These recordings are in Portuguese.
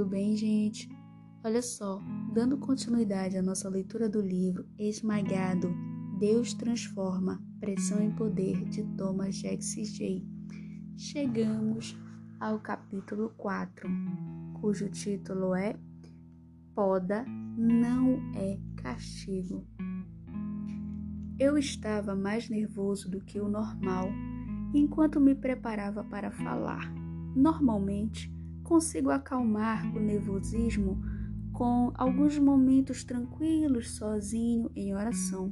tudo bem, gente? Olha só, dando continuidade à nossa leitura do livro Esmagado, Deus Transforma, Pressão em Poder, de Thomas J. Chegamos ao capítulo 4, cujo título é Poda não é castigo. Eu estava mais nervoso do que o normal enquanto me preparava para falar. Normalmente, consigo acalmar o nervosismo com alguns momentos tranquilos sozinho em oração.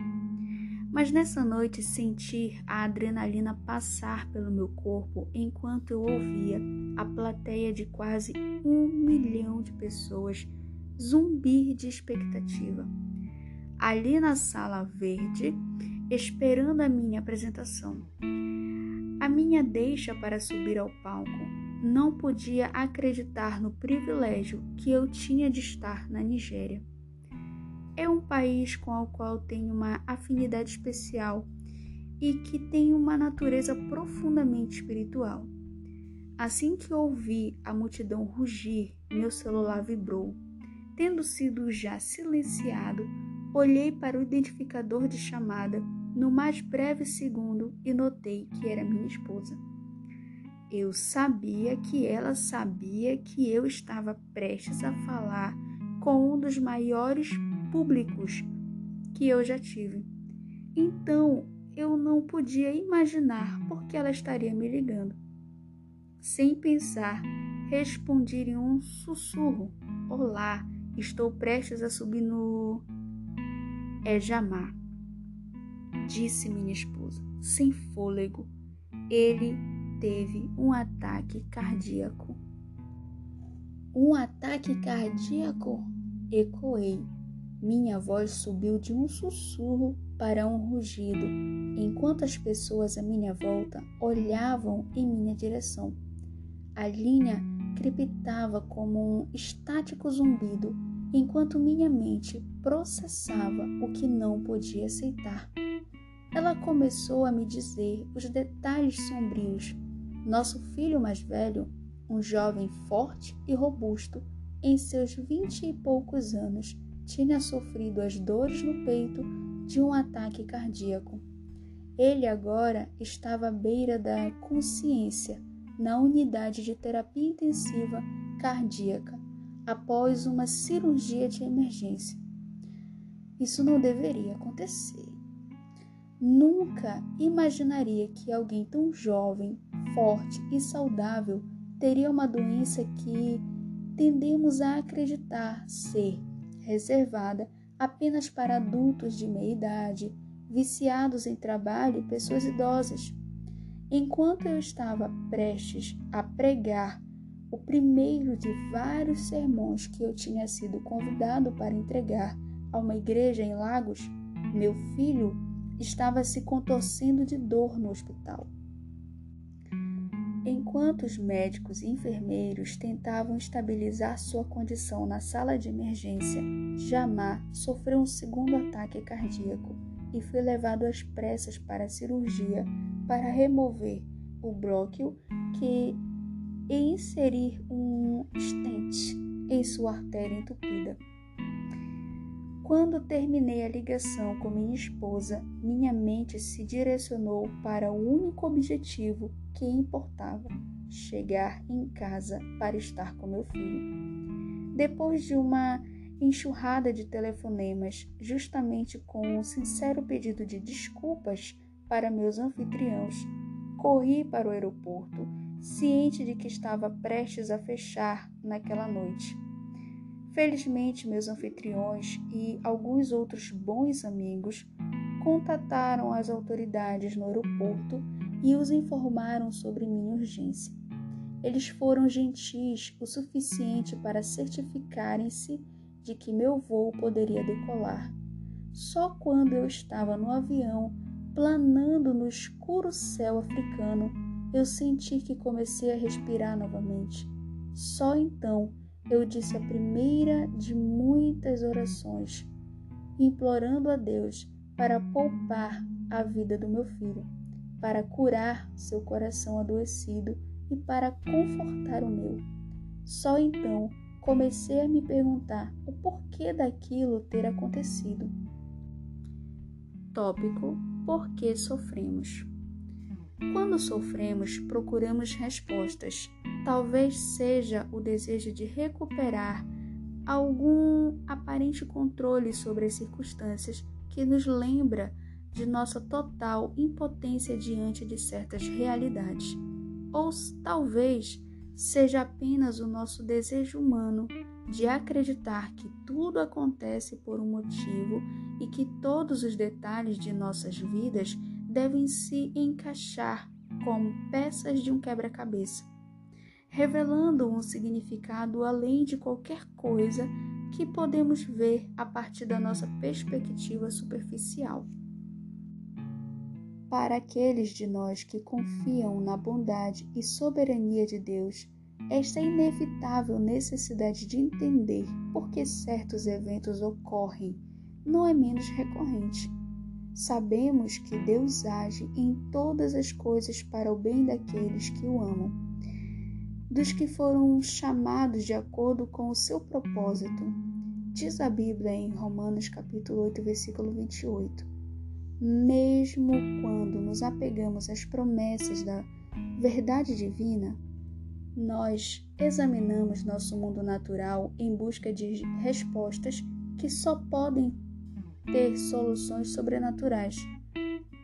Mas nessa noite senti a adrenalina passar pelo meu corpo enquanto eu ouvia a plateia de quase um milhão de pessoas zumbir de expectativa. Ali na sala verde, esperando a minha apresentação. A minha deixa para subir ao palco não podia acreditar no privilégio que eu tinha de estar na Nigéria. É um país com o qual tenho uma afinidade especial e que tem uma natureza profundamente espiritual. Assim que ouvi a multidão rugir, meu celular vibrou. Tendo sido já silenciado, olhei para o identificador de chamada no mais breve segundo e notei que era minha esposa. Eu sabia que ela sabia que eu estava prestes a falar com um dos maiores públicos que eu já tive. Então eu não podia imaginar por que ela estaria me ligando. Sem pensar, respondi em um sussurro: Olá, estou prestes a subir no. É Jamar, disse minha esposa, sem fôlego. Ele teve um ataque cardíaco. Um ataque cardíaco? Ecoei. Minha voz subiu de um sussurro para um rugido, enquanto as pessoas à minha volta olhavam em minha direção. A linha crepitava como um estático zumbido, enquanto minha mente processava o que não podia aceitar. Ela começou a me dizer os detalhes sombrios nosso filho mais velho, um jovem forte e robusto, em seus vinte e poucos anos, tinha sofrido as dores no peito de um ataque cardíaco. Ele agora estava à beira da consciência na unidade de terapia intensiva cardíaca após uma cirurgia de emergência. Isso não deveria acontecer. Nunca imaginaria que alguém tão jovem, forte e saudável teria uma doença que tendemos a acreditar ser reservada apenas para adultos de meia idade, viciados em trabalho e pessoas idosas. Enquanto eu estava prestes a pregar o primeiro de vários sermões que eu tinha sido convidado para entregar a uma igreja em Lagos, meu filho estava se contorcendo de dor no hospital. Enquanto os médicos e enfermeiros tentavam estabilizar sua condição na sala de emergência, Jamar sofreu um segundo ataque cardíaco e foi levado às pressas para a cirurgia para remover o bróquio que e inserir um stent em sua artéria entupida. Quando terminei a ligação com minha esposa, minha mente se direcionou para o único objetivo que importava: chegar em casa para estar com meu filho. Depois de uma enxurrada de telefonemas, justamente com um sincero pedido de desculpas para meus anfitriãos, corri para o aeroporto, ciente de que estava prestes a fechar naquela noite. Felizmente, meus anfitriões e alguns outros bons amigos contataram as autoridades no aeroporto e os informaram sobre minha urgência. Eles foram gentis o suficiente para certificarem-se de que meu voo poderia decolar. Só quando eu estava no avião, planando no escuro céu africano, eu senti que comecei a respirar novamente. Só então eu disse a primeira de muitas orações, implorando a Deus para poupar a vida do meu filho, para curar seu coração adoecido e para confortar o meu. Só então comecei a me perguntar o porquê daquilo ter acontecido. Tópico: Por que sofremos? Quando sofremos, procuramos respostas. Talvez seja o desejo de recuperar algum aparente controle sobre as circunstâncias que nos lembra de nossa total impotência diante de certas realidades. Ou talvez seja apenas o nosso desejo humano de acreditar que tudo acontece por um motivo e que todos os detalhes de nossas vidas devem se encaixar como peças de um quebra-cabeça, revelando um significado além de qualquer coisa que podemos ver a partir da nossa perspectiva superficial. Para aqueles de nós que confiam na bondade e soberania de Deus, esta inevitável necessidade de entender por que certos eventos ocorrem não é menos recorrente. Sabemos que Deus age em todas as coisas para o bem daqueles que o amam, dos que foram chamados de acordo com o seu propósito. Diz a Bíblia em Romanos capítulo 8, versículo 28 mesmo quando nos apegamos às promessas da verdade divina, nós examinamos nosso mundo natural em busca de respostas que só podem ter soluções sobrenaturais.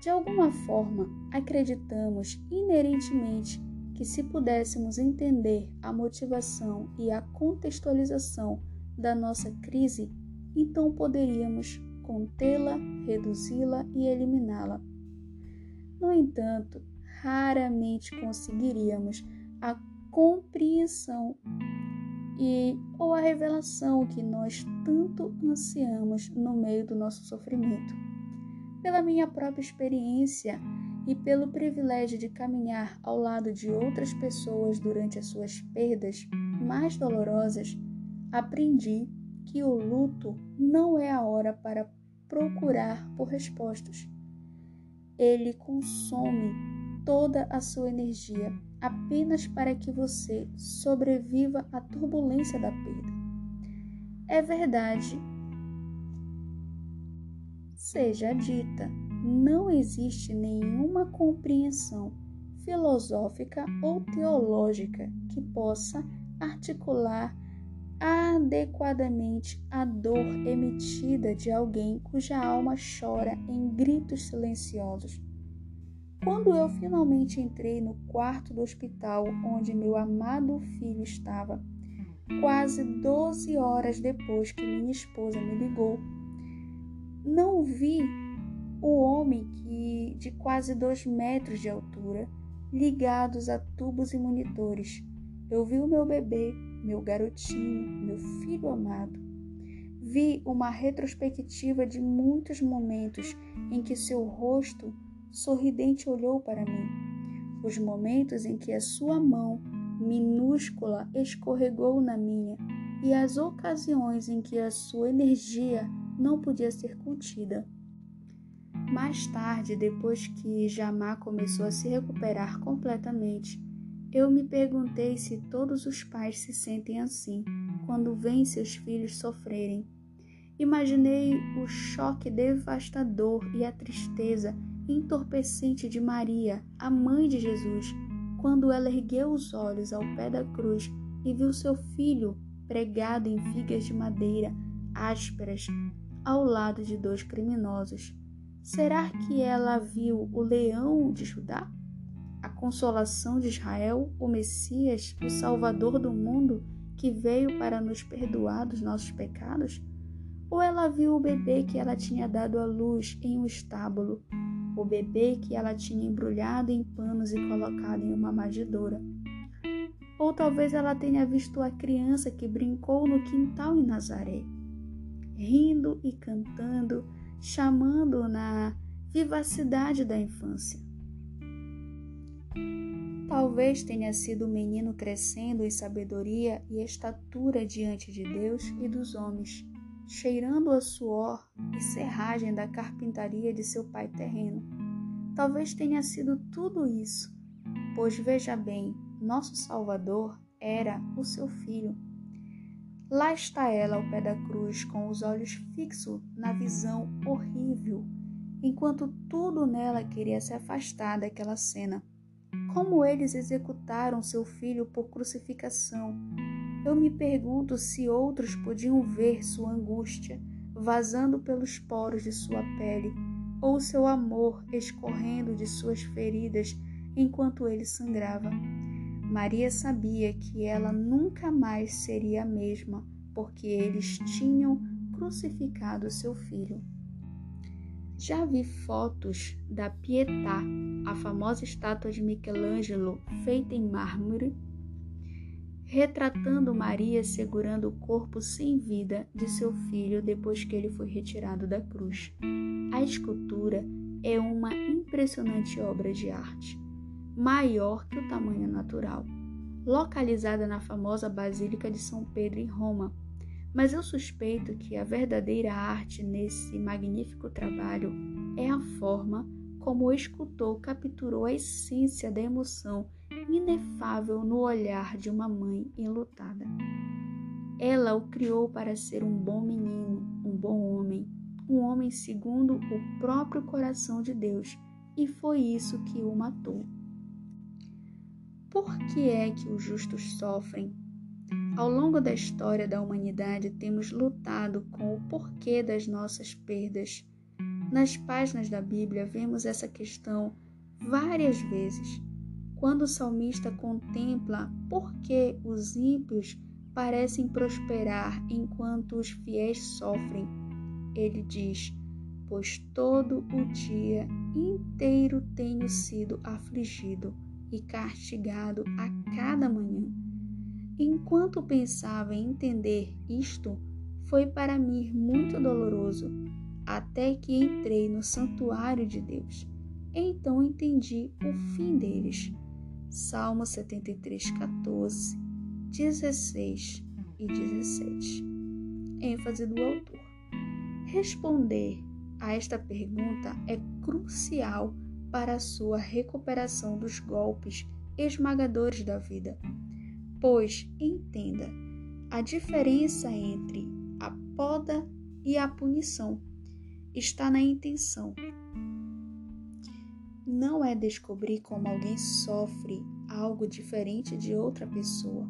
De alguma forma, acreditamos inerentemente que se pudéssemos entender a motivação e a contextualização da nossa crise, então poderíamos contê-la, reduzi-la e eliminá-la. No entanto, raramente conseguiríamos a compreensão e ou a revelação que nós tanto ansiamos no meio do nosso sofrimento. Pela minha própria experiência e pelo privilégio de caminhar ao lado de outras pessoas durante as suas perdas mais dolorosas, aprendi que o luto não é a hora para procurar por respostas. Ele consome toda a sua energia apenas para que você sobreviva à turbulência da perda. É verdade. Seja dita, não existe nenhuma compreensão filosófica ou teológica que possa articular adequadamente a dor emitida de alguém cuja alma chora em gritos silenciosos. Quando eu finalmente entrei no quarto do hospital onde meu amado filho estava, quase 12 horas depois que minha esposa me ligou, não vi o homem que de quase dois metros de altura, ligados a tubos e monitores. Eu vi o meu bebê meu garotinho, meu filho amado. Vi uma retrospectiva de muitos momentos em que seu rosto sorridente olhou para mim, os momentos em que a sua mão minúscula escorregou na minha e as ocasiões em que a sua energia não podia ser contida. Mais tarde, depois que Jamá começou a se recuperar completamente, eu me perguntei se todos os pais se sentem assim quando veem seus filhos sofrerem. Imaginei o choque devastador e a tristeza entorpecente de Maria, a mãe de Jesus, quando ela ergueu os olhos ao pé da cruz e viu seu filho pregado em vigas de madeira ásperas ao lado de dois criminosos. Será que ela viu o leão de Judá? a consolação de Israel, o Messias, o Salvador do mundo, que veio para nos perdoar dos nossos pecados? Ou ela viu o bebê que ela tinha dado à luz em um estábulo, o bebê que ela tinha embrulhado em panos e colocado em uma manjedoura? Ou talvez ela tenha visto a criança que brincou no quintal em Nazaré, rindo e cantando, chamando na vivacidade da infância. Talvez tenha sido o menino crescendo em sabedoria e estatura diante de Deus e dos homens, cheirando a suor e serragem da carpintaria de seu pai terreno. Talvez tenha sido tudo isso, pois veja bem, nosso Salvador era o seu filho. Lá está ela ao pé da cruz, com os olhos fixos na visão horrível, enquanto tudo nela queria se afastar daquela cena. Como eles executaram seu filho por crucificação. Eu me pergunto se outros podiam ver sua angústia vazando pelos poros de sua pele, ou seu amor escorrendo de suas feridas enquanto ele sangrava. Maria sabia que ela nunca mais seria a mesma, porque eles tinham crucificado seu filho. Já vi fotos da Pietà, a famosa estátua de Michelangelo feita em mármore, retratando Maria segurando o corpo sem vida de seu filho depois que ele foi retirado da cruz. A escultura é uma impressionante obra de arte maior que o tamanho natural, localizada na famosa Basílica de São Pedro em Roma. Mas eu suspeito que a verdadeira arte nesse magnífico trabalho é a forma como o escultor capturou a essência da emoção inefável no olhar de uma mãe enlutada. Ela o criou para ser um bom menino, um bom homem, um homem segundo o próprio coração de Deus, e foi isso que o matou. Por que é que os justos sofrem? Ao longo da história da humanidade, temos lutado com o porquê das nossas perdas. Nas páginas da Bíblia, vemos essa questão várias vezes. Quando o salmista contempla por que os ímpios parecem prosperar enquanto os fiéis sofrem, ele diz: Pois todo o dia inteiro tenho sido afligido e castigado a cada manhã. Enquanto pensava em entender isto, foi para mim muito doloroso, até que entrei no santuário de Deus. Então entendi o fim deles. Salmo 73, 14, 16 e 17. ênfase do autor. Responder a esta pergunta é crucial para a sua recuperação dos golpes esmagadores da vida. Pois, entenda, a diferença entre a poda e a punição está na intenção. Não é descobrir como alguém sofre algo diferente de outra pessoa.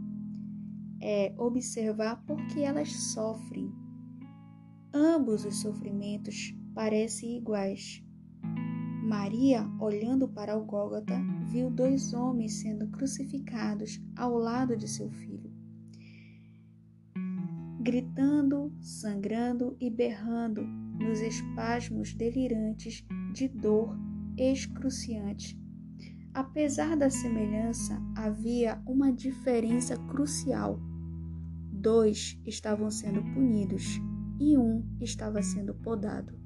É observar por que elas sofrem. Ambos os sofrimentos parecem iguais, Maria, olhando para o Gólgota, viu dois homens sendo crucificados ao lado de seu filho. Gritando, sangrando e berrando nos espasmos delirantes de dor excruciante. Apesar da semelhança, havia uma diferença crucial. Dois estavam sendo punidos e um estava sendo podado.